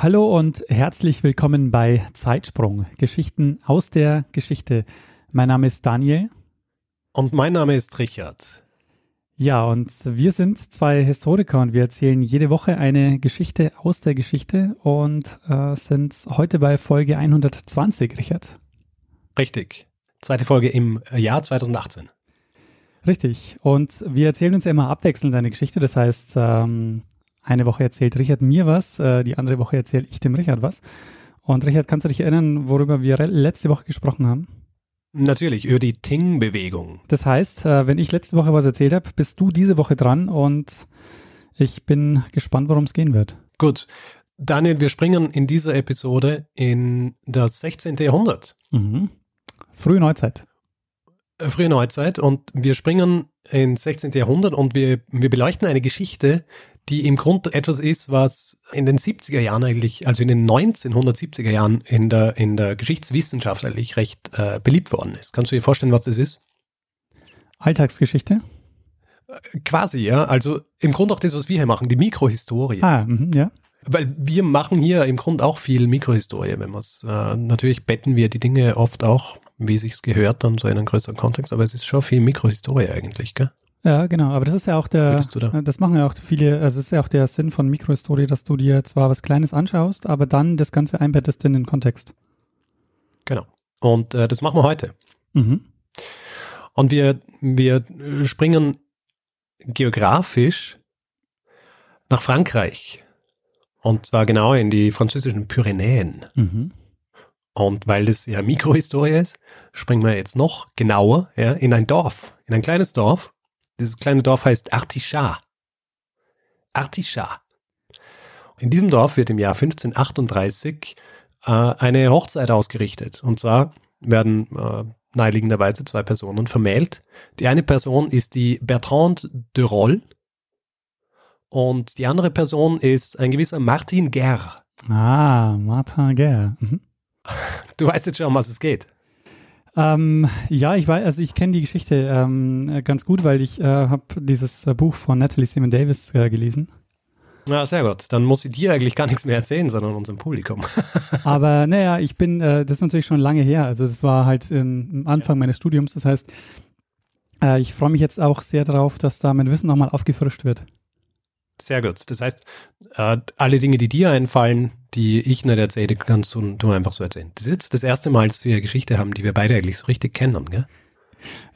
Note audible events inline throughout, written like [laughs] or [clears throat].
Hallo und herzlich willkommen bei Zeitsprung, Geschichten aus der Geschichte. Mein Name ist Daniel. Und mein Name ist Richard. Ja, und wir sind zwei Historiker und wir erzählen jede Woche eine Geschichte aus der Geschichte und äh, sind heute bei Folge 120, Richard. Richtig. Zweite Folge im Jahr 2018. Richtig. Und wir erzählen uns ja immer abwechselnd eine Geschichte. Das heißt, ähm, eine Woche erzählt Richard mir was, äh, die andere Woche erzähle ich dem Richard was. Und Richard, kannst du dich erinnern, worüber wir letzte Woche gesprochen haben? Natürlich, über die Ting-Bewegung. Das heißt, äh, wenn ich letzte Woche was erzählt habe, bist du diese Woche dran und ich bin gespannt, worum es gehen wird. Gut. Daniel, wir springen in dieser Episode in das 16. Jahrhundert. Mhm. Frühe Neuzeit. Äh, frühe Neuzeit und wir springen ins 16. Jahrhundert und wir, wir beleuchten eine Geschichte, die im Grunde etwas ist, was in den 70er Jahren eigentlich, also in den 1970er Jahren in der, in der Geschichtswissenschaft eigentlich recht äh, beliebt worden ist. Kannst du dir vorstellen, was das ist? Alltagsgeschichte? Äh, quasi, ja. Also im Grunde auch das, was wir hier machen, die Mikrohistorie. Ah, mh, ja. Weil wir machen hier im Grunde auch viel Mikrohistorie, wenn man es, äh, natürlich betten wir die Dinge oft auch, wie sich's gehört, dann so in einem größeren Kontext, aber es ist schon viel Mikrohistorie eigentlich, gell? Ja, genau. Aber das ist ja auch der, da? das machen ja auch viele, also das ist ja auch der Sinn von Mikrohistorie, dass du dir zwar was Kleines anschaust, aber dann das Ganze einbettest in den Kontext. Genau. Und äh, das machen wir heute. Mhm. Und wir, wir springen geografisch nach Frankreich. Und zwar genau in die französischen Pyrenäen. Mhm. Und weil das ja Mikrohistorie ist, springen wir jetzt noch genauer ja, in ein Dorf, in ein kleines Dorf, dieses kleine Dorf heißt Artichar. Artichar. In diesem Dorf wird im Jahr 1538 äh, eine Hochzeit ausgerichtet. Und zwar werden äh, naheliegenderweise zwei Personen vermählt. Die eine Person ist die Bertrande de Roll und die andere Person ist ein gewisser Martin Guerre. Ah, Martin Guerre. Mhm. Du weißt jetzt schon, um was es geht. Ähm, ja, ich weiß, also ich kenne die Geschichte ähm, ganz gut, weil ich äh, habe dieses äh, Buch von Natalie Simon Davis äh, gelesen. Ja, sehr gut. Dann muss ich dir eigentlich gar nichts mehr erzählen, sondern unserem Publikum. [laughs] Aber naja, ich bin, äh, das ist natürlich schon lange her. Also das war halt im Anfang meines Studiums. Das heißt, äh, ich freue mich jetzt auch sehr darauf, dass da mein Wissen nochmal aufgefrischt wird. Sehr gut. Das heißt, äh, alle Dinge, die dir einfallen, die ich nicht erzähle, kannst du, du einfach so erzählen. Das ist jetzt das erste Mal, dass wir eine Geschichte haben, die wir beide eigentlich so richtig kennen, gell?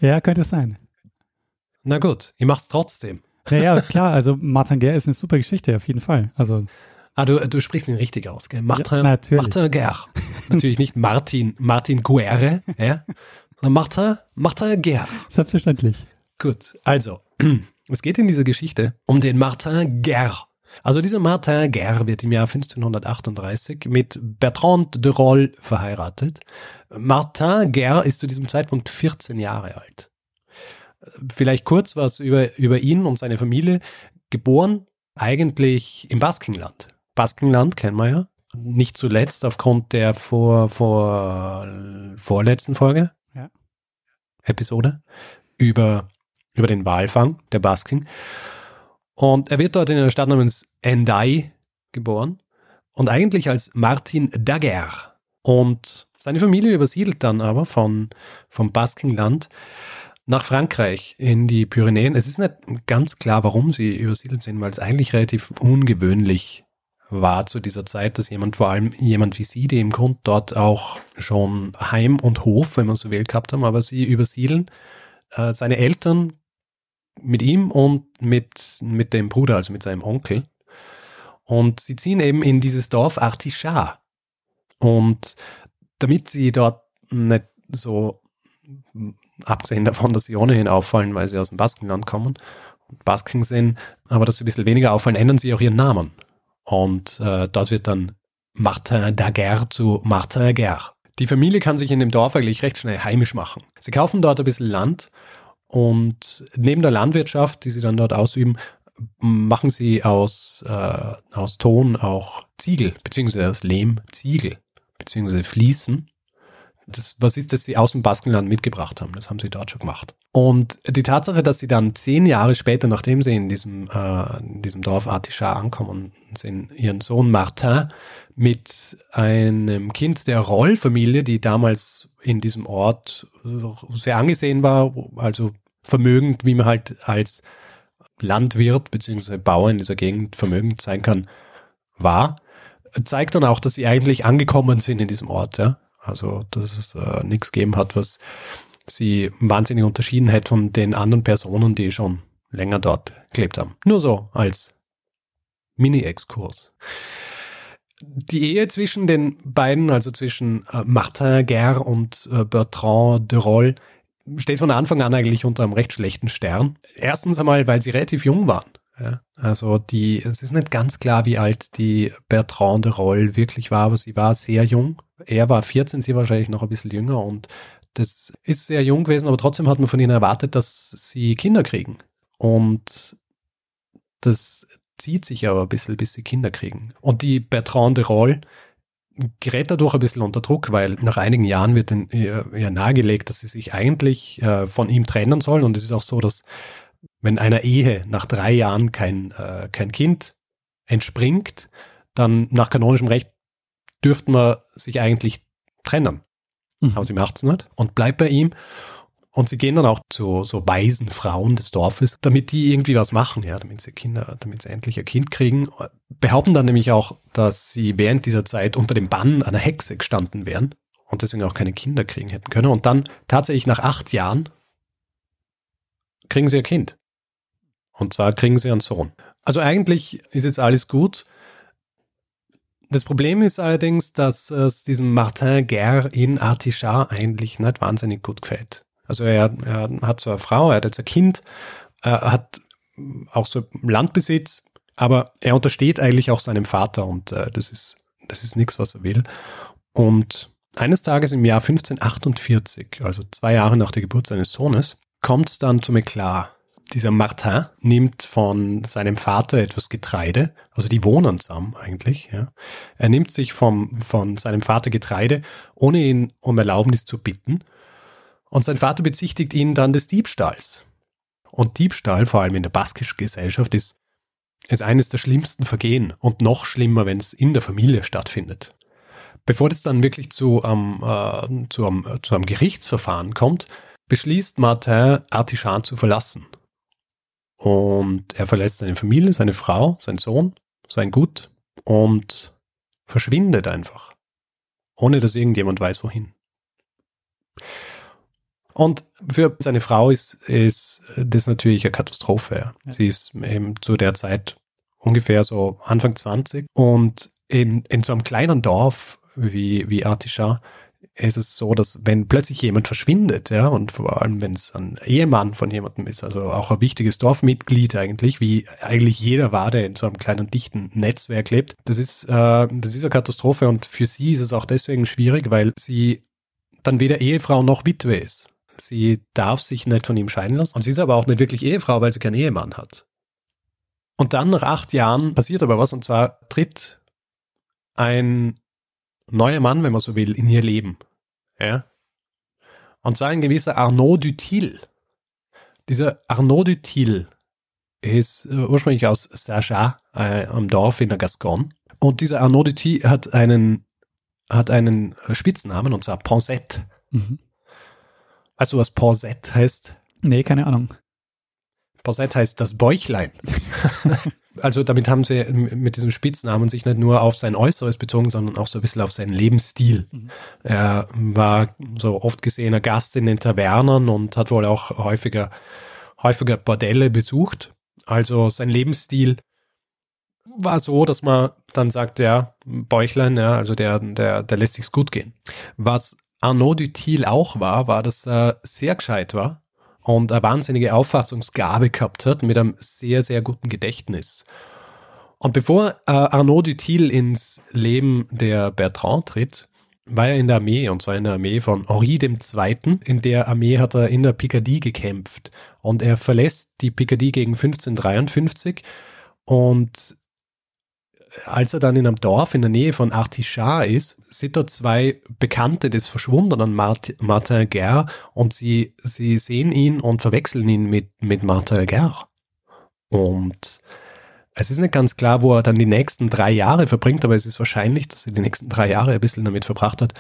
Ja, könnte sein. Na gut, ich mach's trotzdem. Naja, klar, also Martin Guerre ist eine super Geschichte, auf jeden Fall. Also. Ah, du, du sprichst ihn richtig aus, gell? Martin, ja, natürlich. Martin Guerre. natürlich nicht Martin, Martin Guerre, ja? sondern Martin, Martin Guerre. Selbstverständlich. Gut, also, [clears throat] es geht in dieser Geschichte um den Martin Guerre. Also dieser Martin Guerre wird im Jahr 1538 mit Bertrand de Roll verheiratet. Martin Guerre ist zu diesem Zeitpunkt 14 Jahre alt. Vielleicht kurz was über, über ihn und seine Familie. Geboren eigentlich im Baskenland. Baskenland kennen wir ja. Nicht zuletzt aufgrund der vor, vor, vorletzten Folge, ja. Episode, über, über den Walfang der Basken. Und er wird dort in einer Stadt namens Endai geboren und eigentlich als Martin Daguerre. Und seine Familie übersiedelt dann aber von, vom Baskenland nach Frankreich in die Pyrenäen. Es ist nicht ganz klar, warum sie übersiedelt sind, weil es eigentlich relativ ungewöhnlich war zu dieser Zeit, dass jemand, vor allem jemand wie sie, die im Grund dort auch schon Heim und Hof, wenn man so will, gehabt haben, aber sie übersiedeln. Äh, seine Eltern mit ihm und mit, mit dem Bruder, also mit seinem Onkel. Und sie ziehen eben in dieses Dorf Artichar. Und damit sie dort nicht so, abgesehen davon, dass sie ohnehin auffallen, weil sie aus dem Baskenland kommen und Basken sind, aber dass sie ein bisschen weniger auffallen, ändern sie auch ihren Namen. Und äh, dort wird dann Martin Daguerre zu Martin Daguerre. Die Familie kann sich in dem Dorf eigentlich recht schnell heimisch machen. Sie kaufen dort ein bisschen Land und neben der Landwirtschaft, die sie dann dort ausüben, machen sie aus, äh, aus Ton auch Ziegel, beziehungsweise aus Lehm Ziegel, beziehungsweise Fliesen. Das, was ist, das sie aus dem Baskenland mitgebracht haben? Das haben sie dort schon gemacht. Und die Tatsache, dass sie dann zehn Jahre später, nachdem sie in diesem, äh, in diesem Dorf Artichar ankommen, sehen ihren Sohn Martin mit einem Kind der Roll-Familie, die damals in diesem Ort sehr angesehen war, also vermögend, wie man halt als Landwirt bzw. Bauer in dieser Gegend vermögend sein kann, war, zeigt dann auch, dass sie eigentlich angekommen sind in diesem Ort. Ja? Also, dass es äh, nichts gegeben hat, was sie wahnsinnig unterschieden hätte von den anderen Personen, die schon länger dort gelebt haben. Nur so als Mini-Exkurs. Die Ehe zwischen den beiden, also zwischen äh, Martin Guerre und äh, Bertrand de Roll, steht von Anfang an eigentlich unter einem recht schlechten Stern. Erstens einmal, weil sie relativ jung waren. Ja, also die, es ist nicht ganz klar, wie alt die Bertrand de Roll wirklich war, aber sie war sehr jung. Er war 14, sie wahrscheinlich noch ein bisschen jünger und das ist sehr jung gewesen, aber trotzdem hat man von ihnen erwartet, dass sie Kinder kriegen. Und das zieht sich aber ein bisschen, bis sie Kinder kriegen. Und die Bertrand de Roll gerät dadurch ein bisschen unter Druck, weil nach einigen Jahren wird ihr, nahegelegt, dass sie sich eigentlich äh, von ihm trennen soll. Und es ist auch so, dass wenn einer Ehe nach drei Jahren kein, äh, kein Kind entspringt, dann nach kanonischem Recht dürfte man sich eigentlich trennen. Mhm. Aber sie macht es nicht und bleibt bei ihm. Und sie gehen dann auch zu so weisen Frauen des Dorfes, damit die irgendwie was machen, ja, damit sie Kinder, damit sie endlich ein Kind kriegen. Behaupten dann nämlich auch, dass sie während dieser Zeit unter dem Bann einer Hexe gestanden wären und deswegen auch keine Kinder kriegen hätten können. Und dann tatsächlich nach acht Jahren kriegen sie ein Kind. Und zwar kriegen sie einen Sohn. Also eigentlich ist jetzt alles gut. Das Problem ist allerdings, dass es diesem Martin Guerre in Artichar eigentlich nicht wahnsinnig gut gefällt. Also er, er hat so eine Frau, er hat jetzt ein Kind, er hat auch so Landbesitz, aber er untersteht eigentlich auch seinem Vater und äh, das ist, das ist nichts, was er will. Und eines Tages im Jahr 1548, also zwei Jahre nach der Geburt seines Sohnes, kommt es dann zum Eklat. Dieser Martin nimmt von seinem Vater etwas Getreide, also die wohnen zusammen eigentlich. Ja. Er nimmt sich vom, von seinem Vater Getreide, ohne ihn um Erlaubnis zu bitten und sein Vater bezichtigt ihn dann des Diebstahls. Und Diebstahl, vor allem in der baskischen Gesellschaft, ist, ist eines der schlimmsten Vergehen und noch schlimmer, wenn es in der Familie stattfindet. Bevor es dann wirklich zu, ähm, äh, zu, einem, zu einem Gerichtsverfahren kommt, beschließt Martin, Artischan zu verlassen. Und er verlässt seine Familie, seine Frau, seinen Sohn, sein Gut und verschwindet einfach. Ohne dass irgendjemand weiß, wohin. Und für seine Frau ist, ist das natürlich eine Katastrophe. Ja. Sie ist eben zu der Zeit ungefähr so Anfang 20 und in, in so einem kleinen Dorf wie, wie Artisha ist es so, dass wenn plötzlich jemand verschwindet, ja, und vor allem wenn es ein Ehemann von jemandem ist, also auch ein wichtiges Dorfmitglied eigentlich, wie eigentlich jeder war, der in so einem kleinen dichten Netzwerk lebt, das ist, äh, das ist eine Katastrophe und für sie ist es auch deswegen schwierig, weil sie dann weder Ehefrau noch Witwe ist. Sie darf sich nicht von ihm scheiden lassen. Und sie ist aber auch nicht wirklich Ehefrau, weil sie keinen Ehemann hat. Und dann nach acht Jahren passiert aber was, und zwar tritt ein neuer Mann, wenn man so will, in ihr Leben. Ja? Und zwar ein gewisser Arnaud Dutil. Dieser Arnaud Dutil ist äh, ursprünglich aus Saint-Jean, äh, am Dorf in der Gascogne. Und dieser Arnaud Dutil hat einen, hat einen Spitznamen, und zwar Pensette. Mhm. Weißt du, was Porsett heißt? Nee, keine Ahnung. Porsett heißt das Bäuchlein. [laughs] also damit haben sie mit diesem Spitznamen sich nicht nur auf sein Äußeres bezogen, sondern auch so ein bisschen auf seinen Lebensstil. Mhm. Er war so oft gesehener Gast in den Tavernern und hat wohl auch häufiger, häufiger Bordelle besucht. Also sein Lebensstil war so, dass man dann sagt, ja, Bäuchlein, ja, also der, der, der lässt sich's gut gehen. Was Arnaud Dutil auch war, war, dass er sehr gescheit war und eine wahnsinnige Auffassungsgabe gehabt hat mit einem sehr, sehr guten Gedächtnis. Und bevor äh, Arnaud Dutil ins Leben der Bertrand tritt, war er in der Armee, und zwar in der Armee von Henri II. In der Armee hat er in der Picardie gekämpft. Und er verlässt die Picardie gegen 1553 und als er dann in einem Dorf in der Nähe von Artichard ist, sind da zwei Bekannte des verschwundenen Martin Guerre und sie, sie sehen ihn und verwechseln ihn mit, mit Martin Guerre. Und es ist nicht ganz klar, wo er dann die nächsten drei Jahre verbringt, aber es ist wahrscheinlich, dass er die nächsten drei Jahre ein bisschen damit verbracht hat,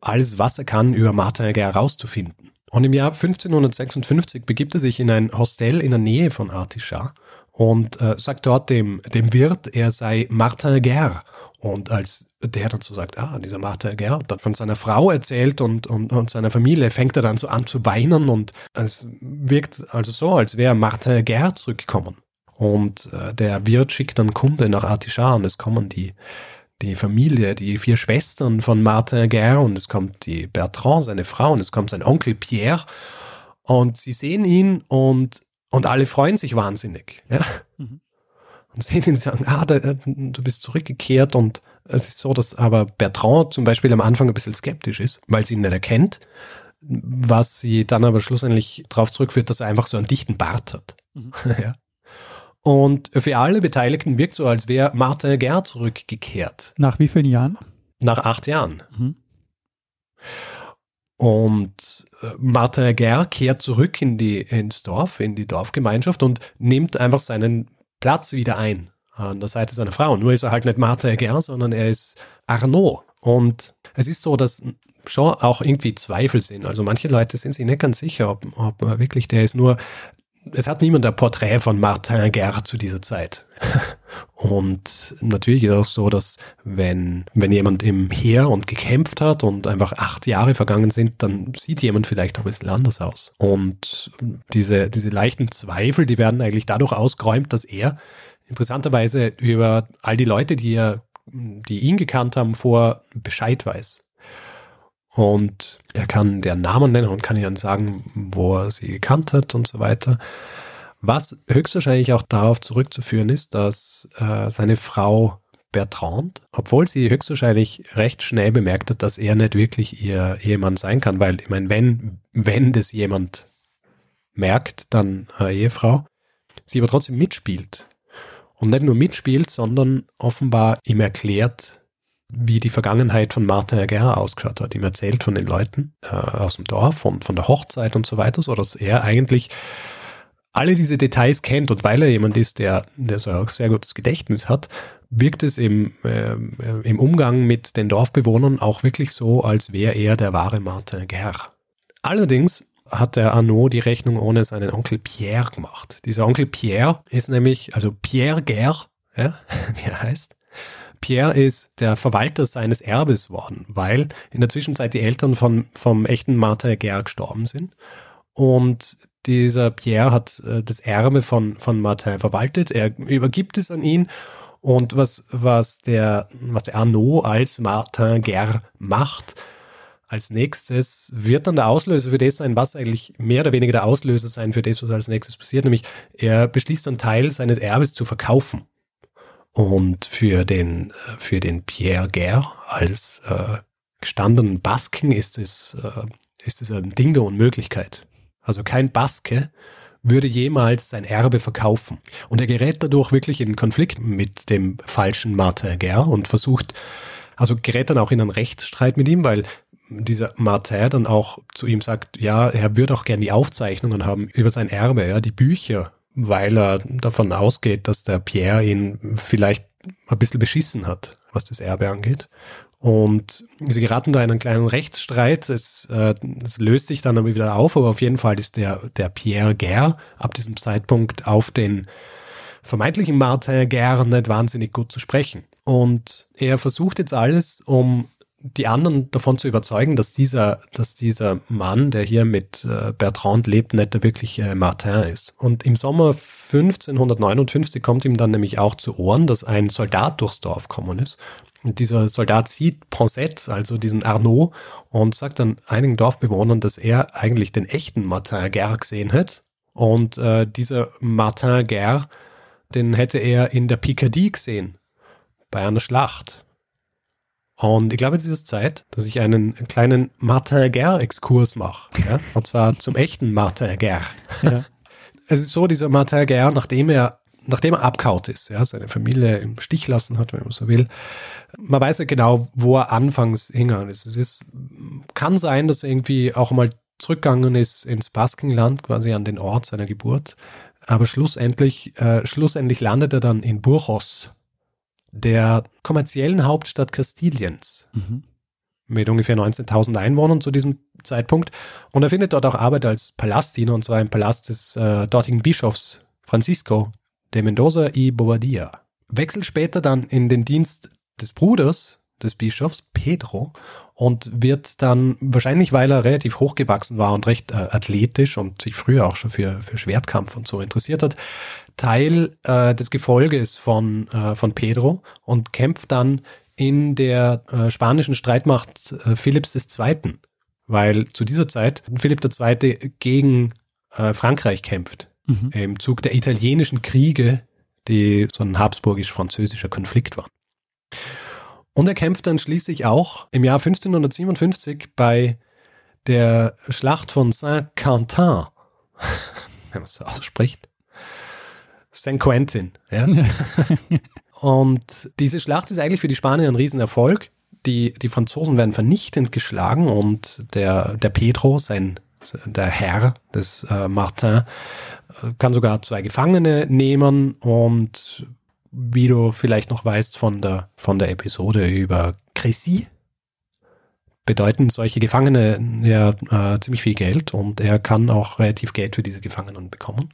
alles, was er kann, über Martin Guerre herauszufinden. Und im Jahr 1556 begibt er sich in ein Hostel in der Nähe von Artichard und äh, sagt dort dem, dem Wirt, er sei Martin Guerre. Und als der dann so sagt, ah, dieser Martin Guerre, dann von seiner Frau erzählt und, und, und seiner Familie, fängt er dann so an zu weinen und es wirkt also so, als wäre Martin Guerre zurückgekommen. Und äh, der Wirt schickt dann Kunde nach Artichar und es kommen die, die Familie, die vier Schwestern von Martin Guerre und es kommt die Bertrand, seine Frau und es kommt sein Onkel Pierre und sie sehen ihn und, und alle freuen sich wahnsinnig. Ja? Mhm. Und sehen ihn sagen, ah, da, äh, du bist zurückgekehrt und es ist so, dass aber Bertrand zum Beispiel am Anfang ein bisschen skeptisch ist, weil sie ihn nicht erkennt, was sie dann aber schlussendlich darauf zurückführt, dass er einfach so einen dichten Bart hat. Mhm. [laughs] ja. Und für alle Beteiligten wirkt so, als wäre Martin Guerre zurückgekehrt. Nach wie vielen Jahren? Nach acht Jahren. Mhm. Und äh, Martin Guerre kehrt zurück in die, ins Dorf, in die Dorfgemeinschaft und nimmt einfach seinen Platz wieder ein an der Seite seiner Frau. Nur ist er halt nicht Martin Guerre, sondern er ist Arnaud. Und es ist so, dass schon auch irgendwie Zweifel sind. Also manche Leute sind sich nicht ganz sicher, ob, ob wirklich der ist nur es hat niemand ein Porträt von Martin Guerre zu dieser Zeit. [laughs] Und natürlich ist es auch so, dass wenn, wenn jemand im Heer und gekämpft hat und einfach acht Jahre vergangen sind, dann sieht jemand vielleicht auch ein bisschen anders aus. Und diese, diese leichten Zweifel, die werden eigentlich dadurch ausgeräumt, dass er interessanterweise über all die Leute, die er, die ihn gekannt haben, vor Bescheid weiß. Und er kann deren Namen nennen und kann ihnen sagen, wo er sie gekannt hat und so weiter. Was höchstwahrscheinlich auch darauf zurückzuführen ist, dass äh, seine Frau Bertrand, obwohl sie höchstwahrscheinlich recht schnell bemerkt hat, dass er nicht wirklich ihr Ehemann sein kann, weil ich meine, wenn, wenn das jemand merkt, dann eine Ehefrau, sie aber trotzdem mitspielt. Und nicht nur mitspielt, sondern offenbar ihm erklärt, wie die Vergangenheit von Martin Guerre ausgeschaut hat. Ihm erzählt von den Leuten äh, aus dem Dorf und von der Hochzeit und so weiter, so dass er eigentlich alle diese Details kennt und weil er jemand ist, der, der so ein sehr gutes Gedächtnis hat, wirkt es im, äh, im Umgang mit den Dorfbewohnern auch wirklich so, als wäre er der wahre Martin Guerre. Allerdings hat der Arnaud die Rechnung ohne seinen Onkel Pierre gemacht. Dieser Onkel Pierre ist nämlich, also Pierre Guerre, ja, [laughs] wie er heißt, Pierre ist der Verwalter seines Erbes worden, weil in der Zwischenzeit die Eltern von, vom echten Martin Guerre gestorben sind. Und dieser Pierre hat äh, das Erbe von, von Martin verwaltet. Er übergibt es an ihn. Und was, was, der, was der Arnaud als Martin Guerre macht, als nächstes wird dann der Auslöser für das sein, was eigentlich mehr oder weniger der Auslöser sein für das, was als nächstes passiert. Nämlich er beschließt einen Teil seines Erbes zu verkaufen. Und für den, für den Pierre Guerre als äh, gestandenen Basken ist es, äh, ist es ein Ding der Unmöglichkeit. Also kein Baske würde jemals sein Erbe verkaufen. Und er gerät dadurch wirklich in Konflikt mit dem falschen Martin Guerre und versucht, also gerät dann auch in einen Rechtsstreit mit ihm, weil dieser Martin dann auch zu ihm sagt, ja, er würde auch gerne die Aufzeichnungen haben über sein Erbe, ja, die Bücher weil er davon ausgeht, dass der Pierre ihn vielleicht ein bisschen beschissen hat, was das Erbe angeht. Und sie geraten da in einen kleinen Rechtsstreit. Es, äh, es, löst sich dann aber wieder auf, aber auf jeden Fall ist der, der Pierre Guerre ab diesem Zeitpunkt auf den vermeintlichen Martin Guerre nicht wahnsinnig gut zu sprechen. Und er versucht jetzt alles, um die anderen davon zu überzeugen, dass dieser, dass dieser Mann, der hier mit äh, Bertrand lebt, nicht der wirkliche Martin ist. Und im Sommer 1559 kommt ihm dann nämlich auch zu Ohren, dass ein Soldat durchs Dorf gekommen ist. Und dieser Soldat sieht Poncet, also diesen Arnaud, und sagt dann einigen Dorfbewohnern, dass er eigentlich den echten Martin Guerre gesehen hat. Und äh, dieser Martin Guerre den hätte er in der Picardie gesehen, bei einer Schlacht. Und ich glaube, es ist Zeit, dass ich einen kleinen Martin Guerre-Exkurs mache. Ja? Und zwar zum echten Martin Guerre. Ja. [laughs] Es ist so, dieser Martin Guerre, nachdem er, nachdem er abkaut ist, ja, seine Familie im Stich lassen hat, wenn man so will, man weiß ja genau, wo er anfangs hingegangen ist. Es ist, kann sein, dass er irgendwie auch mal zurückgegangen ist ins Baskenland, quasi an den Ort seiner Geburt. Aber schlussendlich, äh, schlussendlich landet er dann in Burgos, der kommerziellen Hauptstadt Kastiliens. Mhm. Mit ungefähr 19.000 Einwohnern zu diesem Zeitpunkt. Und er findet dort auch Arbeit als Palastdiener, und zwar im Palast des äh, dortigen Bischofs Francisco de Mendoza y Bobadilla. Wechselt später dann in den Dienst des Bruders des Bischofs, Pedro, und wird dann, wahrscheinlich weil er relativ hochgewachsen war und recht äh, athletisch und sich früher auch schon für, für Schwertkampf und so interessiert hat, Teil äh, des Gefolges von, äh, von Pedro und kämpft dann in der äh, spanischen Streitmacht äh, Philipps II., weil zu dieser Zeit Philipp II. gegen äh, Frankreich kämpft, mhm. im Zug der italienischen Kriege, die so ein habsburgisch-französischer Konflikt waren. Und er kämpft dann schließlich auch im Jahr 1557 bei der Schlacht von Saint-Quentin, [laughs] wenn man es so ausspricht. St. Quentin, ja. [laughs] und diese Schlacht ist eigentlich für die Spanier ein Riesenerfolg. Die, die Franzosen werden vernichtend geschlagen und der, der Pedro, sein, der Herr des äh, Martin, äh, kann sogar zwei Gefangene nehmen und wie du vielleicht noch weißt von der, von der Episode über Crécy, bedeuten solche Gefangene ja äh, ziemlich viel Geld und er kann auch relativ Geld für diese Gefangenen bekommen.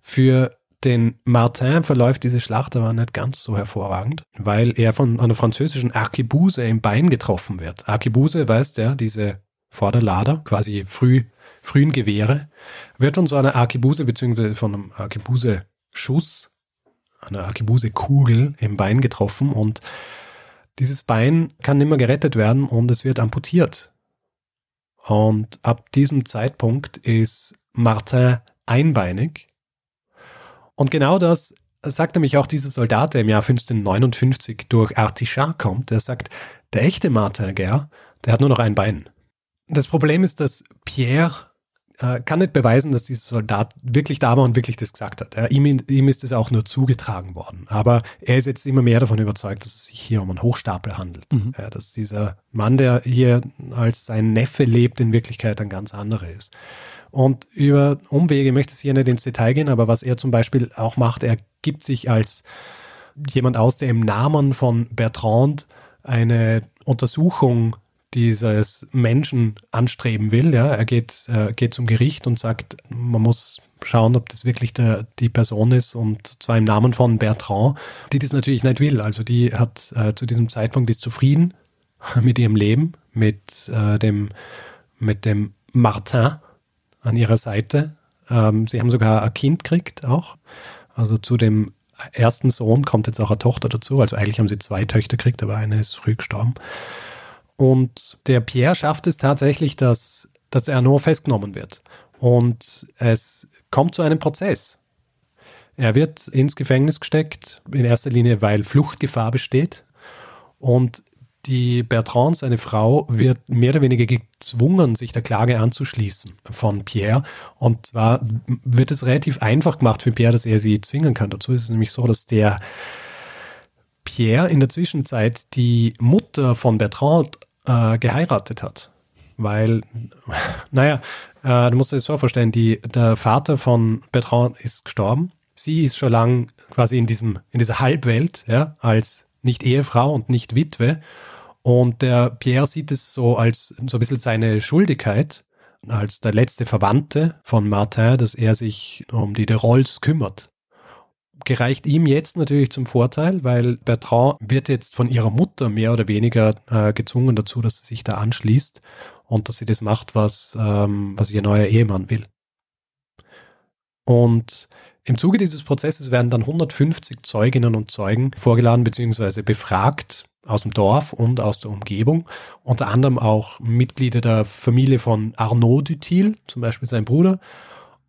Für den Martin verläuft diese Schlacht aber nicht ganz so hervorragend, weil er von einer französischen Arkebuse im Bein getroffen wird. Arkebuse, weißt du, diese Vorderlader, quasi früh, frühen Gewehre, wird von so einer Arkebuse bzw. von einem Arkebuse-Schuss eine Arkebuse-Kugel im Bein getroffen und dieses Bein kann nicht mehr gerettet werden und es wird amputiert. Und ab diesem Zeitpunkt ist Martin einbeinig. Und genau das sagt nämlich auch dieser Soldat, der im Jahr 1559 durch Artichar kommt. Der sagt, der echte Martin Guerre, der hat nur noch ein Bein. Das Problem ist, dass Pierre äh, kann nicht beweisen, dass dieser Soldat wirklich da war und wirklich das gesagt hat. Ja, ihm, ihm ist es auch nur zugetragen worden. Aber er ist jetzt immer mehr davon überzeugt, dass es sich hier um einen Hochstapel handelt. Mhm. Ja, dass dieser Mann, der hier als sein Neffe lebt, in Wirklichkeit ein ganz anderer ist. Und über Umwege möchte ich hier nicht ins Detail gehen, aber was er zum Beispiel auch macht, er gibt sich als jemand aus, der im Namen von Bertrand eine Untersuchung dieses Menschen anstreben will. Ja. Er geht, äh, geht zum Gericht und sagt, man muss schauen, ob das wirklich der, die Person ist und zwar im Namen von Bertrand, die das natürlich nicht will. Also die hat äh, zu diesem Zeitpunkt ist zufrieden [laughs] mit ihrem Leben, mit, äh, dem, mit dem Martin an ihrer Seite. Ähm, sie haben sogar ein Kind gekriegt auch. Also zu dem ersten Sohn kommt jetzt auch eine Tochter dazu. Also eigentlich haben sie zwei Töchter gekriegt, aber eine ist früh gestorben. Und der Pierre schafft es tatsächlich, dass, dass Ernaud festgenommen wird. Und es kommt zu einem Prozess. Er wird ins Gefängnis gesteckt, in erster Linie, weil Fluchtgefahr besteht. Und die Bertrand, seine Frau, wird mehr oder weniger gezwungen, sich der Klage anzuschließen von Pierre. Und zwar wird es relativ einfach gemacht für Pierre, dass er sie zwingen kann. Dazu ist es nämlich so, dass der Pierre in der Zwischenzeit die Mutter von Bertrand äh, geheiratet hat. Weil, [laughs] naja, äh, du musst dir das so vorstellen, die, der Vater von Bertrand ist gestorben. Sie ist schon lang quasi in, diesem, in dieser Halbwelt, ja, als nicht Ehefrau und nicht Witwe. Und der Pierre sieht es so als so ein bisschen seine Schuldigkeit, als der letzte Verwandte von Martin, dass er sich um die de Rolls kümmert gereicht ihm jetzt natürlich zum Vorteil, weil Bertrand wird jetzt von ihrer Mutter mehr oder weniger äh, gezwungen dazu, dass sie sich da anschließt und dass sie das macht, was, ähm, was ihr neuer Ehemann will. Und im Zuge dieses Prozesses werden dann 150 Zeuginnen und Zeugen vorgeladen bzw. befragt aus dem Dorf und aus der Umgebung. Unter anderem auch Mitglieder der Familie von Arnaud Dutil, zum Beispiel sein Bruder,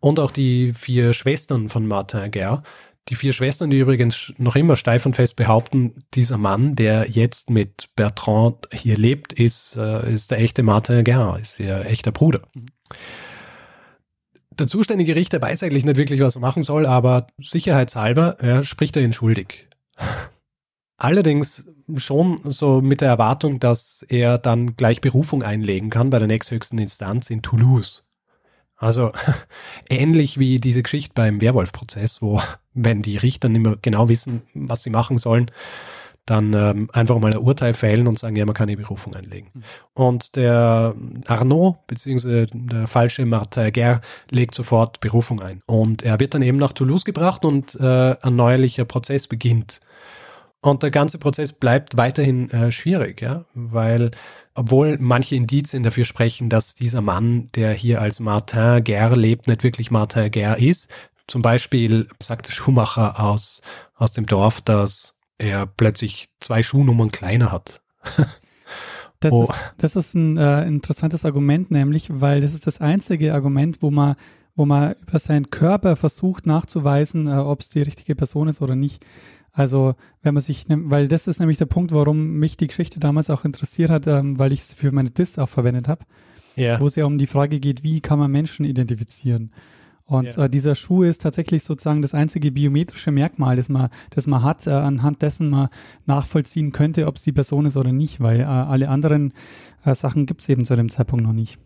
und auch die vier Schwestern von Martin Guerre, Die vier Schwestern, die übrigens noch immer steif und fest behaupten, dieser Mann, der jetzt mit Bertrand hier lebt, ist, äh, ist der echte Martin Guerre, ist ihr echter Bruder. Der zuständige Richter weiß eigentlich nicht wirklich, was er machen soll, aber sicherheitshalber er spricht er ihn schuldig. Allerdings schon so mit der Erwartung, dass er dann gleich Berufung einlegen kann bei der nächsthöchsten Instanz in Toulouse. Also [laughs] ähnlich wie diese Geschichte beim Werwolf-Prozess, wo wenn die Richter nicht mehr genau wissen, was sie machen sollen, dann ähm, einfach mal ein Urteil fällen und sagen, ja, man kann die Berufung einlegen. Mhm. Und der Arnaud, beziehungsweise der falsche Martin Guerre, legt sofort Berufung ein. Und er wird dann eben nach Toulouse gebracht und äh, ein neuerlicher Prozess beginnt. Und der ganze Prozess bleibt weiterhin äh, schwierig, ja, weil obwohl manche Indizien dafür sprechen, dass dieser Mann, der hier als Martin Guerre lebt, nicht wirklich Martin Guerre ist. Zum Beispiel sagt der Schuhmacher aus, aus dem Dorf, dass er plötzlich zwei Schuhnummern kleiner hat. [laughs] Das, oh. ist, das ist ein äh, interessantes Argument, nämlich, weil das ist das einzige Argument, wo man, wo man über seinen Körper versucht nachzuweisen, äh, ob es die richtige Person ist oder nicht. Also, wenn man sich, weil das ist nämlich der Punkt, warum mich die Geschichte damals auch interessiert hat, ähm, weil ich es für meine Dis auch verwendet habe, yeah. wo es ja um die Frage geht, wie kann man Menschen identifizieren. Und yeah. äh, dieser Schuh ist tatsächlich sozusagen das einzige biometrische Merkmal, das man, das man hat, äh, anhand dessen man nachvollziehen könnte, ob es die Person ist oder nicht, weil äh, alle anderen äh, Sachen gibt es eben zu dem Zeitpunkt noch nicht.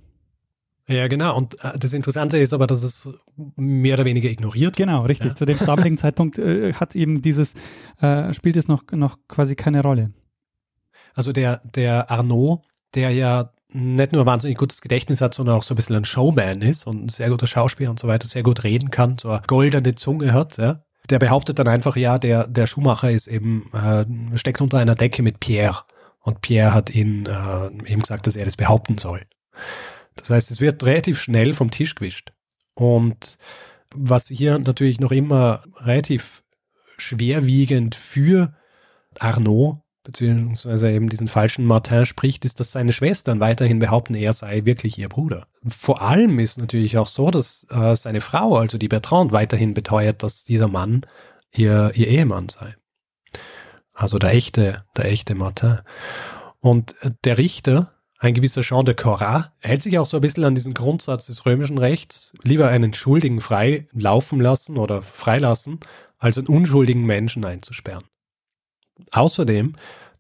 Ja, genau. Und äh, das Interessante ist aber, dass es mehr oder weniger ignoriert. Genau, richtig. Ja. Zu dem [laughs] damaligen Zeitpunkt äh, hat eben dieses, äh, spielt es noch, noch quasi keine Rolle. Also der, der Arnaud, der ja nicht nur wahnsinnig gutes Gedächtnis hat, sondern auch so ein bisschen ein Showman ist und ein sehr guter Schauspieler und so weiter, sehr gut reden kann, so eine goldene Zunge hat, ja. Der behauptet dann einfach, ja, der, der Schuhmacher ist eben, äh, steckt unter einer Decke mit Pierre. Und Pierre hat ihn äh, eben gesagt, dass er das behaupten soll. Das heißt, es wird relativ schnell vom Tisch gewischt. Und was hier natürlich noch immer relativ schwerwiegend für Arnaud beziehungsweise eben diesen falschen Martin spricht, ist, dass seine Schwestern weiterhin behaupten, er sei wirklich ihr Bruder. Vor allem ist natürlich auch so, dass äh, seine Frau, also die Bertrand, weiterhin beteuert, dass dieser Mann ihr, ihr Ehemann sei. Also der echte, der echte Martin. Und äh, der Richter ein gewisser Jean de Corrat hält sich auch so ein bisschen an diesen Grundsatz des römischen Rechts, lieber einen Schuldigen frei laufen lassen oder freilassen, als einen unschuldigen Menschen einzusperren. Außerdem,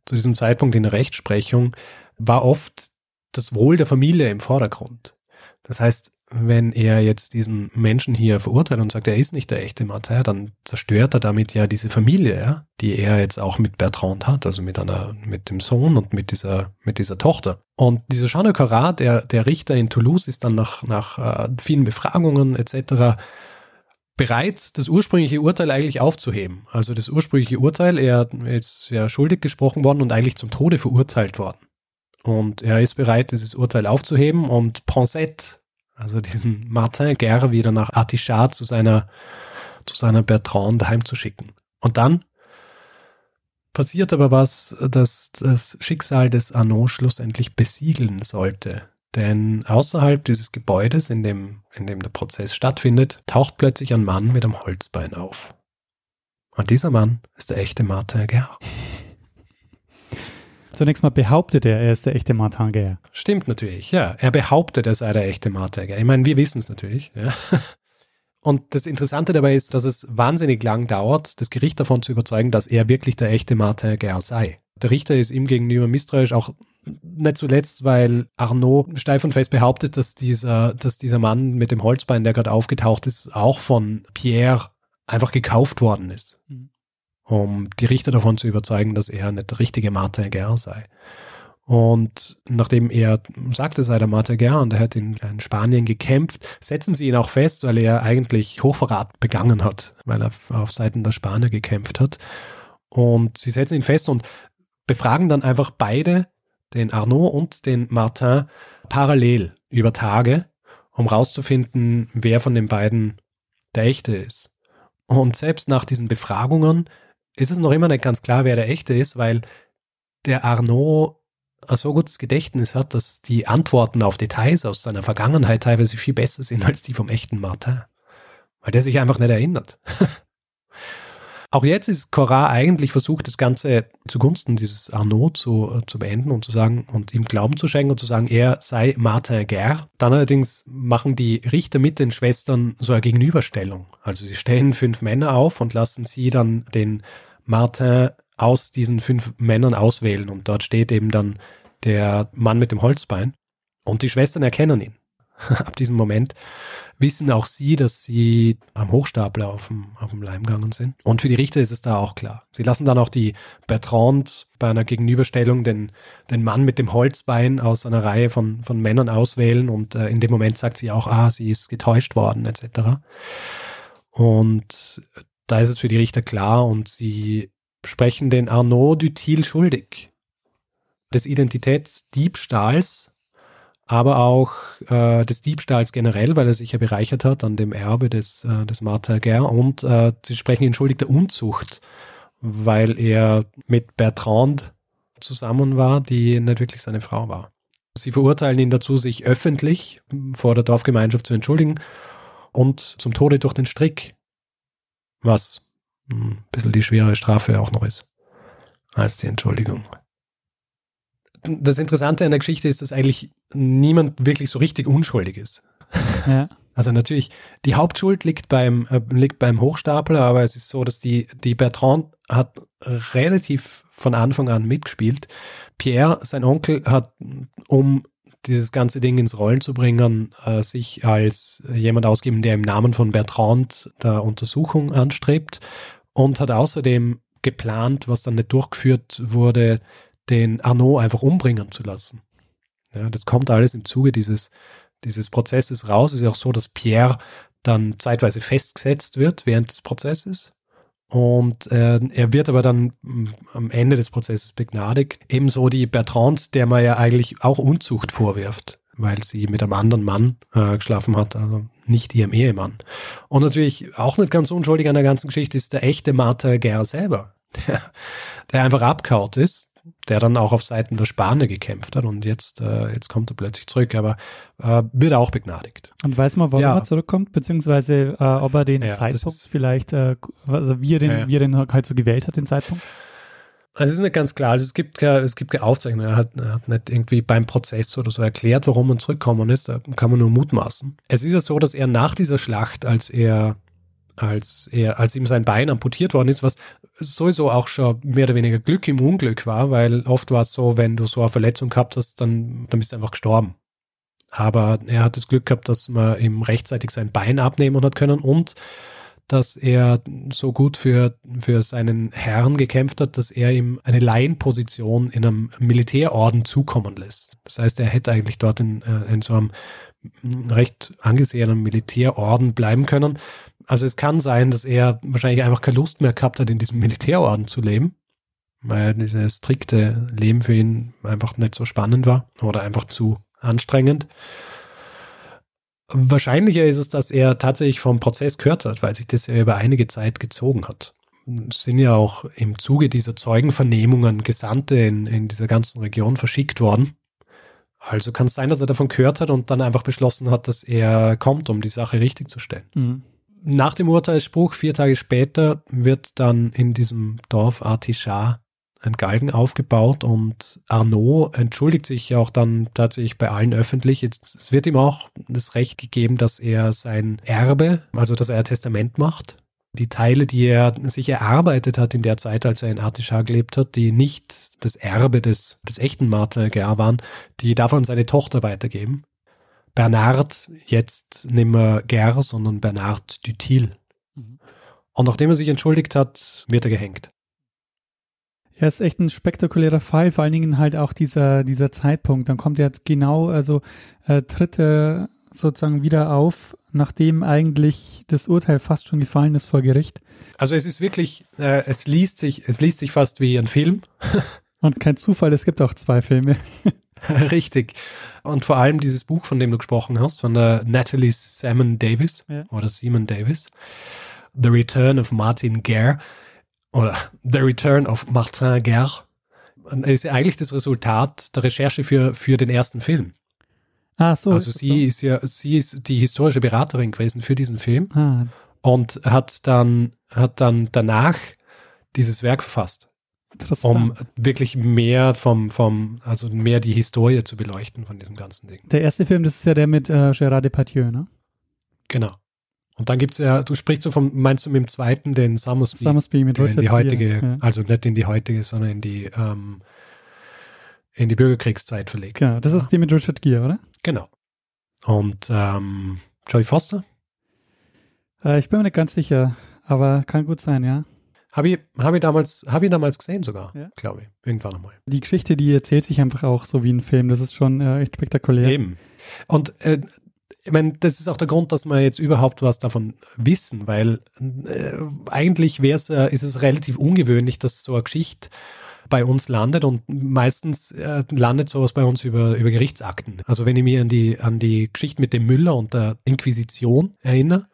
zu diesem Zeitpunkt in der Rechtsprechung, war oft das Wohl der Familie im Vordergrund. Das heißt, wenn er jetzt diesen Menschen hier verurteilt und sagt, er ist nicht der echte Martin, dann zerstört er damit ja diese Familie, ja, die er jetzt auch mit Bertrand hat, also mit einer, mit dem Sohn und mit dieser, mit dieser Tochter. Und dieser Jean de Carrat, der, der Richter in Toulouse, ist dann nach, nach äh, vielen Befragungen etc. bereit, das ursprüngliche Urteil eigentlich aufzuheben. Also das ursprüngliche Urteil, er ist ja schuldig gesprochen worden und eigentlich zum Tode verurteilt worden. Und er ist bereit, dieses Urteil aufzuheben und Pensette also diesen Martin Guerre wieder nach Artichat zu seiner, zu seiner Bertrand heimzuschicken. Und dann passiert aber was, das das Schicksal des Arnaud schlussendlich besiegeln sollte. Denn außerhalb dieses Gebäudes, in dem, in dem der Prozess stattfindet, taucht plötzlich ein Mann mit einem Holzbein auf. Und dieser Mann ist der echte Martin Guerre. Zunächst mal behauptet er, er ist der echte Martin. Stimmt natürlich, ja. Er behauptet, er sei der echte Martin. Ich meine, wir wissen es natürlich. Ja. [laughs] Und das Interessante dabei ist, dass es wahnsinnig lang dauert, das Gericht davon zu überzeugen, dass er wirklich der echte Martin sei. Der Richter ist ihm gegenüber misstrauisch, auch nicht zuletzt, weil Arnaud steif und fest behauptet, dass dieser, dass dieser Mann mit dem Holzbein, der gerade aufgetaucht ist, auch von Pierre einfach gekauft worden ist. Mhm um die Richter davon zu überzeugen, dass er nicht der richtige Martin Guerre sei. Und nachdem er sagte, sei der Martin Guerre und er hat in, in, Spanien gekämpft, setzen sie ihn auch fest, weil er eigentlich Hochverrat begangen hat, weil er auf Seiten der Spanier gekämpft hat. Und sie setzen ihn fest und befragen dann einfach beide, den Arnaud und den Martin, parallel über Tage, um rauszufinden, wer von den beiden der echte ist. Und selbst nach diesen Befragungen ist es noch immer nicht ganz klar, wer der echte ist, weil der Arnaud ein so gutes Gedächtnis hat, dass die Antworten auf Details aus seiner Vergangenheit teilweise viel besser sind als die vom echten Martin. Weil der sich einfach nicht erinnert. [laughs] Auch jetzt ist Cora eigentlich versucht, das Ganze zugunsten dieses Arnaud zu, äh, zu beenden und zu sagen und ihm Glauben zu schenken und zu sagen, er sei Martin Guerre. Dann allerdings machen die Richter mit den Schwestern so eine Gegenüberstellung. Also sie stellen fünf Männer auf und lassen sie dann den Martin aus diesen fünf Männern auswählen. Und dort steht eben dann der Mann mit dem Holzbein. Und die Schwestern erkennen ihn. [laughs] ab diesem Moment wissen auch sie, dass sie am Hochstapler auf dem, auf dem Leim gegangen sind. Und für die Richter ist es da auch klar. Sie lassen dann auch die Bertrand bei einer Gegenüberstellung den, den Mann mit dem Holzbein aus einer Reihe von, von Männern auswählen und äh, in dem Moment sagt sie auch, ah, sie ist getäuscht worden, etc. Und da ist es für die Richter klar und sie sprechen den Arnaud Dutil schuldig des Identitätsdiebstahls aber auch äh, des Diebstahls generell, weil er sich ja bereichert hat an dem Erbe des, äh, des Martin Guerre und äh, sie sprechen ihn schuldig der Unzucht, weil er mit Bertrand zusammen war, die nicht wirklich seine Frau war. Sie verurteilen ihn dazu, sich öffentlich vor der Dorfgemeinschaft zu entschuldigen und zum Tode durch den Strick, was ein bisschen die schwere Strafe auch noch ist als die Entschuldigung das Interessante an der Geschichte ist, dass eigentlich niemand wirklich so richtig unschuldig ist. Ja. Also natürlich, die Hauptschuld liegt beim, äh, liegt beim Hochstapler, aber es ist so, dass die, die Bertrand hat relativ von Anfang an mitgespielt. Pierre, sein Onkel, hat, um dieses ganze Ding ins Rollen zu bringen, äh, sich als jemand ausgeben, der im Namen von Bertrand der Untersuchung anstrebt und hat außerdem geplant, was dann nicht durchgeführt wurde, den Arnaud einfach umbringen zu lassen. Ja, das kommt alles im Zuge dieses, dieses Prozesses raus. Es ist ja auch so, dass Pierre dann zeitweise festgesetzt wird während des Prozesses. Und äh, er wird aber dann mm, am Ende des Prozesses begnadigt. Ebenso die Bertrand, der man ja eigentlich auch Unzucht vorwirft, weil sie mit einem anderen Mann äh, geschlafen hat, also nicht ihrem Ehemann. Und natürlich auch nicht ganz unschuldig an der ganzen Geschichte ist der echte Martha Ger selber, [laughs] der, der einfach abkaut ist, der dann auch auf Seiten der Spanier gekämpft hat und jetzt, äh, jetzt kommt er plötzlich zurück, aber äh, wird auch begnadigt. Und weiß man, warum ja. er zurückkommt, beziehungsweise äh, ob er den ja, Zeitpunkt vielleicht, äh, also wie er, den, ja, wie er den halt so gewählt hat, den Zeitpunkt? Also es ist nicht ganz klar, also es gibt keine, es gibt keine Aufzeichnung, er hat, er hat nicht irgendwie beim Prozess oder so erklärt, warum er zurückgekommen ist, da kann man nur mutmaßen. Es ist ja so, dass er nach dieser Schlacht, als er als er, als ihm sein Bein amputiert worden ist, was sowieso auch schon mehr oder weniger Glück im Unglück war, weil oft war es so, wenn du so eine Verletzung gehabt hast, dann, dann bist du einfach gestorben. Aber er hat das Glück gehabt, dass man ihm rechtzeitig sein Bein abnehmen hat können und dass er so gut für, für seinen Herrn gekämpft hat, dass er ihm eine Laienposition in einem Militärorden zukommen lässt. Das heißt, er hätte eigentlich dort in, äh, in so einem recht angesehenen Militärorden bleiben können. Also es kann sein, dass er wahrscheinlich einfach keine Lust mehr gehabt hat, in diesem Militärorden zu leben, weil dieses strikte Leben für ihn einfach nicht so spannend war oder einfach zu anstrengend. Wahrscheinlicher ist es, dass er tatsächlich vom Prozess gehört hat, weil sich das ja über einige Zeit gezogen hat. Es sind ja auch im Zuge dieser Zeugenvernehmungen Gesandte in, in dieser ganzen Region verschickt worden. Also kann es sein, dass er davon gehört hat und dann einfach beschlossen hat, dass er kommt, um die Sache richtig zu stellen. Mhm. Nach dem Urteilsspruch, vier Tage später, wird dann in diesem Dorf Artichar ein Galgen aufgebaut und Arnaud entschuldigt sich auch dann tatsächlich bei allen öffentlich. Es wird ihm auch das Recht gegeben, dass er sein Erbe, also dass er ein Testament macht. Die Teile, die er sich erarbeitet hat in der Zeit, als er in Artischar gelebt hat, die nicht das Erbe des, des echten Martin Guerre waren, die darf er an seine Tochter weitergeben. Bernard jetzt nicht mehr Guerre, sondern Bernard Dutil. Mhm. Und nachdem er sich entschuldigt hat, wird er gehängt. Ja, ist echt ein spektakulärer Fall, vor allen Dingen halt auch dieser, dieser Zeitpunkt. Dann kommt jetzt genau, also äh, tritt er sozusagen wieder auf, nachdem eigentlich das Urteil fast schon gefallen ist vor Gericht. Also es ist wirklich, äh, es liest sich, es liest sich fast wie ein Film. Und kein Zufall, es gibt auch zwei Filme. [laughs] [laughs] Richtig. Und vor allem dieses Buch, von dem du gesprochen hast, von der Natalie Simon Davis ja. oder Simon Davis, The Return of Martin Guerre oder The Return of Martin Guerre ist ja eigentlich das Resultat der Recherche für, für den ersten Film. Ah, so. Also sie so. ist ja, sie ist die historische Beraterin gewesen für diesen Film ah. und hat dann, hat dann danach dieses Werk verfasst. Um wirklich mehr vom, vom, also mehr die Historie zu beleuchten von diesem ganzen Ding. der erste Film, das ist ja der mit äh, Gérard Depardieu, ne? Genau. Und dann gibt's ja, du sprichst so vom, meinst du mit dem zweiten, den Summersby, Summersby mit der in die heutige, ja. also nicht in die heutige, sondern in die, ähm, in die Bürgerkriegszeit verlegt. Genau, das ist die mit Richard Gere, oder? Genau. Und ähm, Jodie Foster Äh, ich bin mir nicht ganz sicher, aber kann gut sein, ja. Habe ich, hab ich, damals, hab ich damals gesehen sogar, Ja. glaube ich. Irgendwann einmal. Die Geschichte, die erzählt sich einfach auch so wie ein Film. Das ist schon äh, echt spektakulär. Eben. Und äh, ich meine, das ist auch der Grund, dass wir jetzt überhaupt was davon wissen, weil äh, eigentlich wär's, äh, ist es relativ ungewöhnlich, dass so eine Geschichte bei uns landet und meistens äh, landet sowas bei uns über, über Gerichtsakten. Also wenn ich mich an die, an die Geschichte mit dem Müller und der Inquisition erinnere,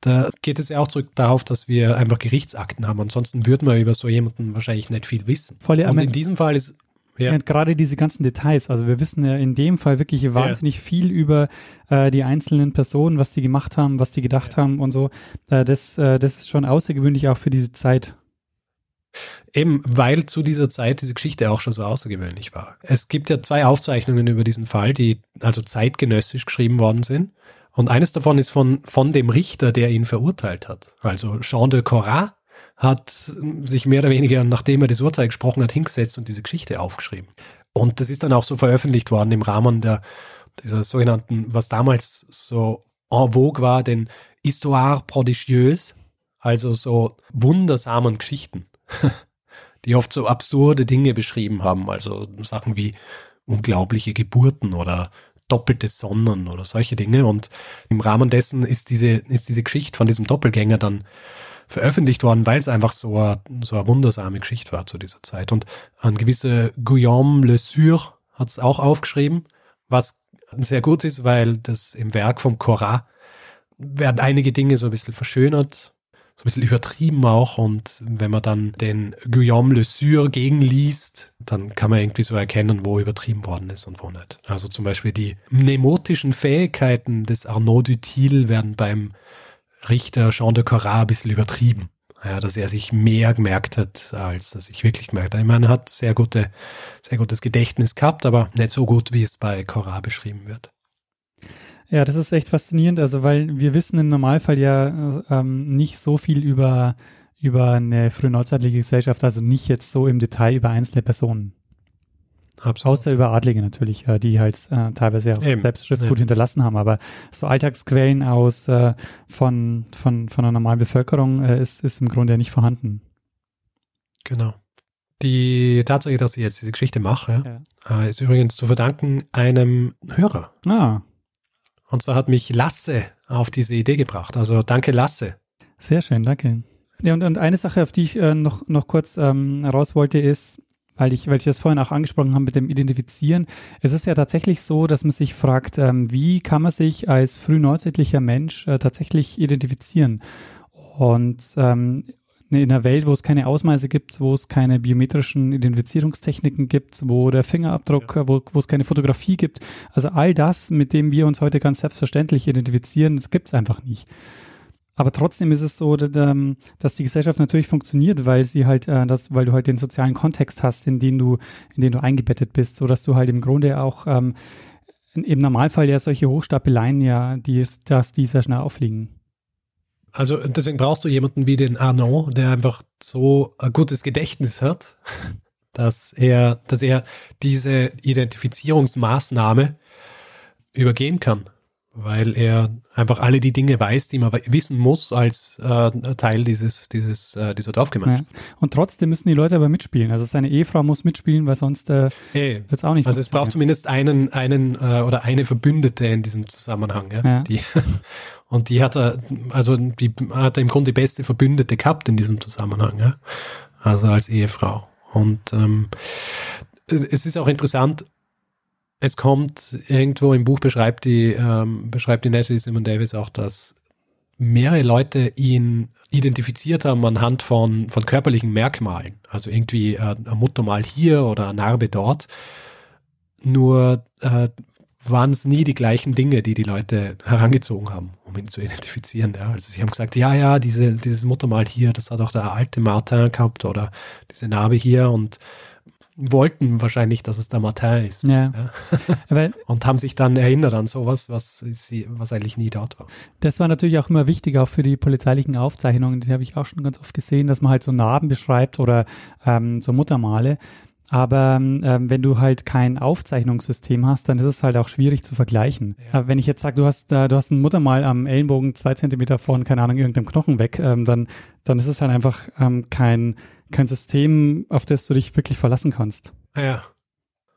da geht es ja auch zurück darauf, dass wir einfach Gerichtsakten haben. Ansonsten würden wir über so jemanden wahrscheinlich nicht viel wissen. Voll, ja, und in diesem Fall ist ja, Ja. gerade diese ganzen Details. Also wir wissen ja in dem Fall wirklich wahnsinnig viel über äh, die einzelnen Personen, was die gemacht haben, was die gedacht haben und so. Äh, das, äh, das ist schon außergewöhnlich auch für diese Zeit. Eben, weil zu dieser Zeit diese Geschichte auch schon so außergewöhnlich war. Es gibt ja zwei Aufzeichnungen über diesen Fall, die also zeitgenössisch geschrieben worden sind. Und eines davon ist von, von dem Richter, der ihn verurteilt hat. Also Jean de Corrat hat sich mehr oder weniger, nachdem er das Urteil gesprochen hat, hingesetzt und diese Geschichte aufgeschrieben. Und das ist dann auch so veröffentlicht worden im Rahmen der, dieser sogenannten, was damals so en vogue war, den Histoire prodigieuse, also so wundersamen Geschichten [laughs] die oft so absurde Dinge beschrieben haben, also Sachen wie unglaubliche Geburten oder doppelte Sonnen oder solche Dinge. Und im Rahmen dessen ist diese, ist diese Geschichte von diesem Doppelgänger dann veröffentlicht worden, weil es einfach so eine, so eine wundersame Geschichte war zu dieser Zeit. Und ein gewisser Guillaume Le Sur hat es auch aufgeschrieben, was sehr gut ist, weil das im Werk vom Korat werden einige Dinge so ein bisschen verschönert, so ein bisschen übertrieben auch. Und wenn man dann den Guillaume Le Sur gegenliest, dann kann man irgendwie so erkennen, wo übertrieben worden ist und wo nicht. Also zum Beispiel die mnemotischen Fähigkeiten des Arnaud Dutil werden beim Richter Jean de Corrat ein bisschen übertrieben. Ja, dass er sich mehr gemerkt hat, als er sich wirklich gemerkt hat. Ich meine, er hat sehr gute, sehr gutes Gedächtnis gehabt, aber nicht so gut, wie es bei Corrat beschrieben wird. Ja, das ist echt faszinierend, also weil wir wissen im Normalfall ja ähm, nicht so viel über, über eine frühneuzeitliche Gesellschaft, also nicht jetzt so im Detail über einzelne Personen. Absolut. Außer über Adlige natürlich, äh, die halt äh, teilweise auch Eben, selbst Schrift ja. gut hinterlassen haben, aber so Alltagsquellen aus äh, von, von, von der normalen Bevölkerung äh, ist, ist im Grunde ja nicht vorhanden. Genau. Die Tatsache, dass ich jetzt diese Geschichte mache, Ja. äh, ist übrigens zu verdanken einem Hörer. Ah, Und zwar hat mich Lasse auf diese Idee gebracht. Also danke Lasse. Sehr schön, danke. Ja, und, und eine Sache, auf die ich äh, noch, noch kurz ähm, raus wollte, ist, weil ich, weil ich das vorhin auch angesprochen habe mit dem Identifizieren. Es ist ja tatsächlich so, dass man sich fragt, ähm, wie kann man sich als frühneuzeitlicher Mensch äh, tatsächlich identifizieren? Und ähm, in einer Welt, wo es keine Ausweise gibt, wo es keine biometrischen Identifizierungstechniken gibt, wo der Fingerabdruck, äh, wo, wo es keine Fotografie gibt. Also all das, mit dem wir uns heute ganz selbstverständlich identifizieren, das gibt es einfach nicht. Aber trotzdem ist es so, dass, ähm, dass die Gesellschaft natürlich funktioniert, weil sie halt, äh, das, weil du halt den sozialen Kontext hast, in den du, in den du eingebettet bist, so dass du halt im Grunde auch ähm, im Normalfall ja solche Hochstapeleien ja, die, dass die sehr schnell auffliegen. Also deswegen brauchst du jemanden wie den Arnaud, der einfach so ein gutes Gedächtnis hat, [laughs] dass er, dass er diese Identifizierungsmaßnahme übergehen kann, weil er einfach alle die Dinge weiß, die man wissen muss als äh, Teil dieses, dieses, äh, dieser Ja. Dorfgemeinschaft. Und trotzdem müssen die Leute aber mitspielen. Also seine Ehefrau muss mitspielen, weil sonst äh, Hey. wird es auch nicht Also es braucht zumindest einen, einen äh, oder eine Verbündete in diesem Zusammenhang. Ja? Ja. Die, [laughs] und die hat er, also die hat er im Grunde die beste Verbündete gehabt in diesem Zusammenhang, ja. Also als Ehefrau. Und ähm, es ist auch interessant, es kommt irgendwo im Buch beschreibt die, ähm, beschreibt die Natalie Simon Davis auch, dass mehrere Leute ihn identifiziert haben anhand von, von körperlichen Merkmalen. Also irgendwie äh, ein Muttermal hier oder eine Narbe dort. Nur äh, waren es nie die gleichen Dinge, die die Leute herangezogen haben, um ihn zu identifizieren. Ja. Also sie haben gesagt, ja, ja, diese, dieses Muttermal hier, das hat auch der alte Martin gehabt oder diese Narbe hier und wollten wahrscheinlich, dass es der Martin ist. Ja. ja. [laughs] [laughs] und haben sich dann erinnert an sowas, was, sie, was eigentlich nie dort war. Das war natürlich auch immer wichtig, auch für die polizeilichen Aufzeichnungen. Die habe ich auch schon ganz oft gesehen, dass man halt so Narben beschreibt oder ähm, so Muttermale. Aber ähm, wenn du halt kein Aufzeichnungssystem hast, dann ist es halt auch schwierig zu vergleichen. Ja. wenn ich jetzt sage, du hast, äh, du hast ein Muttermal am Ellenbogen zwei Zentimeter von, keine Ahnung, irgendeinem Knochen weg, ähm, dann, dann ist es halt einfach ähm, kein, kein System, auf das du dich wirklich verlassen kannst. Ja.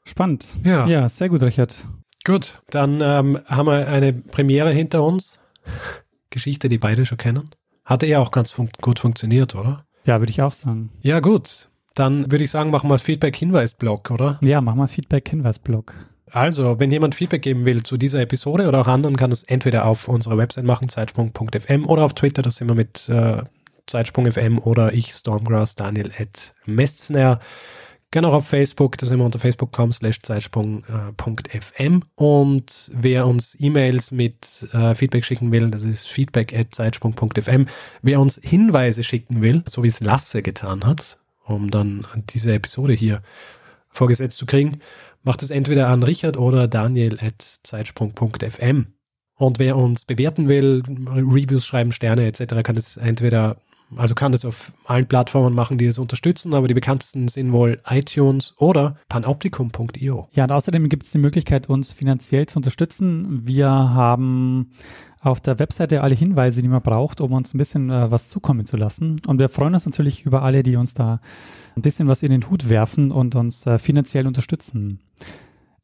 Spannend. Ja. Ja, sehr gut, Richard. Gut, dann ähm, haben wir eine Premiere hinter uns. Geschichte, die beide schon kennen. Hatte ja auch ganz fun gut funktioniert, oder? Ja, würde ich auch sagen. Ja, gut. Dann würde ich sagen, machen wir Feedback-Hinweis-Blog, oder? Ja, machen wir Feedback-Hinweis-Blog. Also, wenn jemand Feedback geben will zu dieser Episode oder auch anderen, kann es entweder auf unserer Website machen, zeitsprung.fm oder auf Twitter, das sind wir mit äh, Zeitsprung.fm oder ich, Stormgrass, Daniel at Mestner. Gerne auch auf Facebook, da sind wir unter facebook.com slash zeitsprung.fm. Und wer uns E-Mails mit äh, Feedback schicken will, das ist feedback at zeitsprung.fm. Wer uns Hinweise schicken will, so wie es Lasse getan hat, um dann diese Episode hier vorgesetzt zu kriegen, macht es entweder an Richard oder Daniel at zeitsprung.fm. Und wer uns bewerten will, Reviews schreiben, Sterne etc., kann es entweder, also kann das auf allen Plattformen machen, die es unterstützen, aber die bekanntesten sind wohl iTunes oder panoptikum.io. Ja, und außerdem gibt es die Möglichkeit, uns finanziell zu unterstützen. Wir haben auf der Webseite alle Hinweise, die man braucht, um uns ein bisschen äh, was zukommen zu lassen. Und wir freuen uns natürlich über alle, die uns da ein bisschen was in den Hut werfen und uns äh, finanziell unterstützen.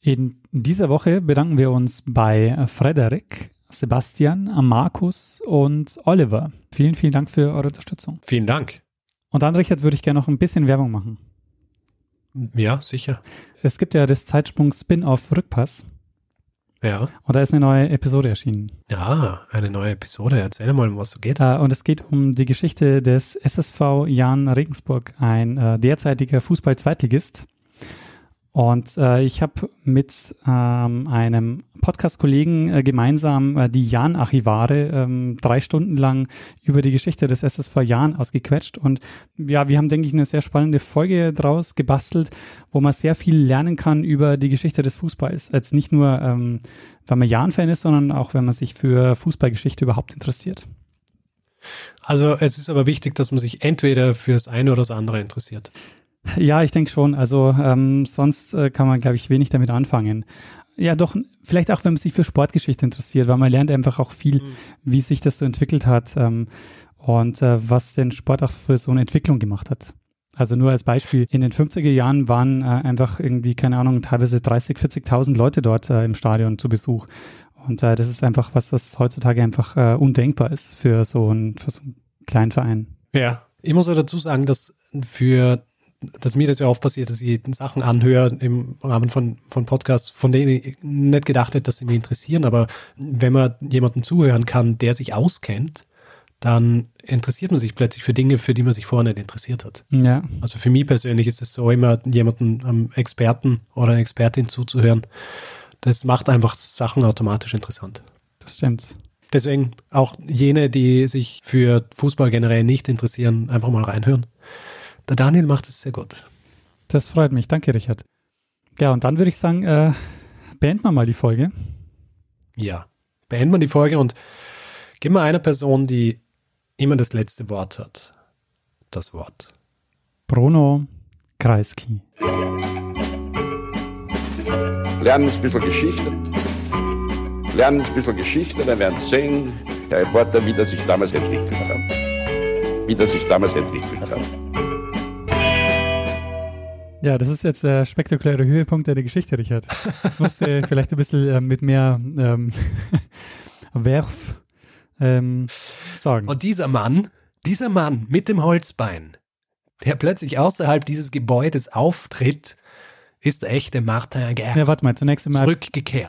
In dieser Woche bedanken wir uns bei Frederik, Sebastian, Markus und Oliver. Vielen, vielen Dank für eure Unterstützung. Vielen Dank. Und dann, Richard, würde ich gerne noch ein bisschen Werbung machen. Ja, sicher. Es gibt ja das Zeitsprung Spin-off Rückpass. Ja. Und da ist eine neue Episode erschienen. Ja, eine neue Episode. Erzähl mal, um was es geht. Äh, und es geht um die Geschichte des SSV Jan Regensburg, ein äh, derzeitiger Fußball-Zweitligist. Und äh, ich habe mit ähm, einem Podcast-Kollegen äh, gemeinsam äh, die Jan-Archivare ähm, drei Stunden lang über die Geschichte des SSV Jan ausgequetscht. Und ja, wir haben, denke ich, eine sehr spannende Folge draus gebastelt, wo man sehr viel lernen kann über die Geschichte des Fußballs. Jetzt nicht nur, ähm, wenn man Jan-Fan ist, sondern auch, wenn man sich für Fußballgeschichte überhaupt interessiert. Also es ist aber wichtig, dass man sich entweder für das eine oder das andere interessiert. Ja, ich denke schon. Also ähm, sonst äh, kann man, glaube ich, wenig damit anfangen. Ja, doch, vielleicht auch, wenn man sich für Sportgeschichte interessiert, weil man lernt einfach auch viel, mhm. wie sich das so entwickelt hat ähm, und äh, was den Sport auch für so eine Entwicklung gemacht hat. Also nur als Beispiel, in den 50er Jahren waren äh, einfach irgendwie, keine Ahnung, teilweise 30, 40.000 Leute dort äh, im Stadion zu Besuch. Und äh, das ist einfach was, was heutzutage einfach äh, undenkbar ist für so, ein, für so einen kleinen Verein. Ja, ich muss auch dazu sagen, dass für dass mir das ja oft passiert, dass ich Sachen anhöre im Rahmen von, von Podcasts, von denen ich nicht gedacht hätte, dass sie mich interessieren. Aber wenn man jemanden zuhören kann, der sich auskennt, dann interessiert man sich plötzlich für Dinge, für die man sich vorher nicht interessiert hat. Ja. Also für mich persönlich ist es so, immer jemanden am Experten oder einer Expertin zuzuhören. Das macht einfach Sachen automatisch interessant. Das stimmt. Deswegen auch jene, die sich für Fußball generell nicht interessieren, einfach mal reinhören. Der Daniel macht es sehr gut. Das freut mich. Danke, Richard. Ja, und dann würde ich sagen, äh, beenden wir mal die Folge. Ja, beenden wir die Folge und geben wir einer Person, die immer das letzte Wort hat, das Wort. Bruno Kreisky. Lernen ein bisschen Geschichte. Lernen ein bisschen Geschichte, dann werden Sie sehen, der Reporter, wie das sich damals entwickelt hat. Wie das sich damals entwickelt hat. Ja, das ist jetzt der spektakuläre Höhepunkt der Geschichte, Richard. Das muss äh, [laughs] vielleicht ein bisschen äh, mit mehr ähm, [laughs] Werf ähm, sagen. Und dieser Mann, dieser Mann mit dem Holzbein, der plötzlich außerhalb dieses Gebäudes auftritt, ist der echte Martin Gerber. Ja, warte mal, zunächst einmal. Zurückgekehrt.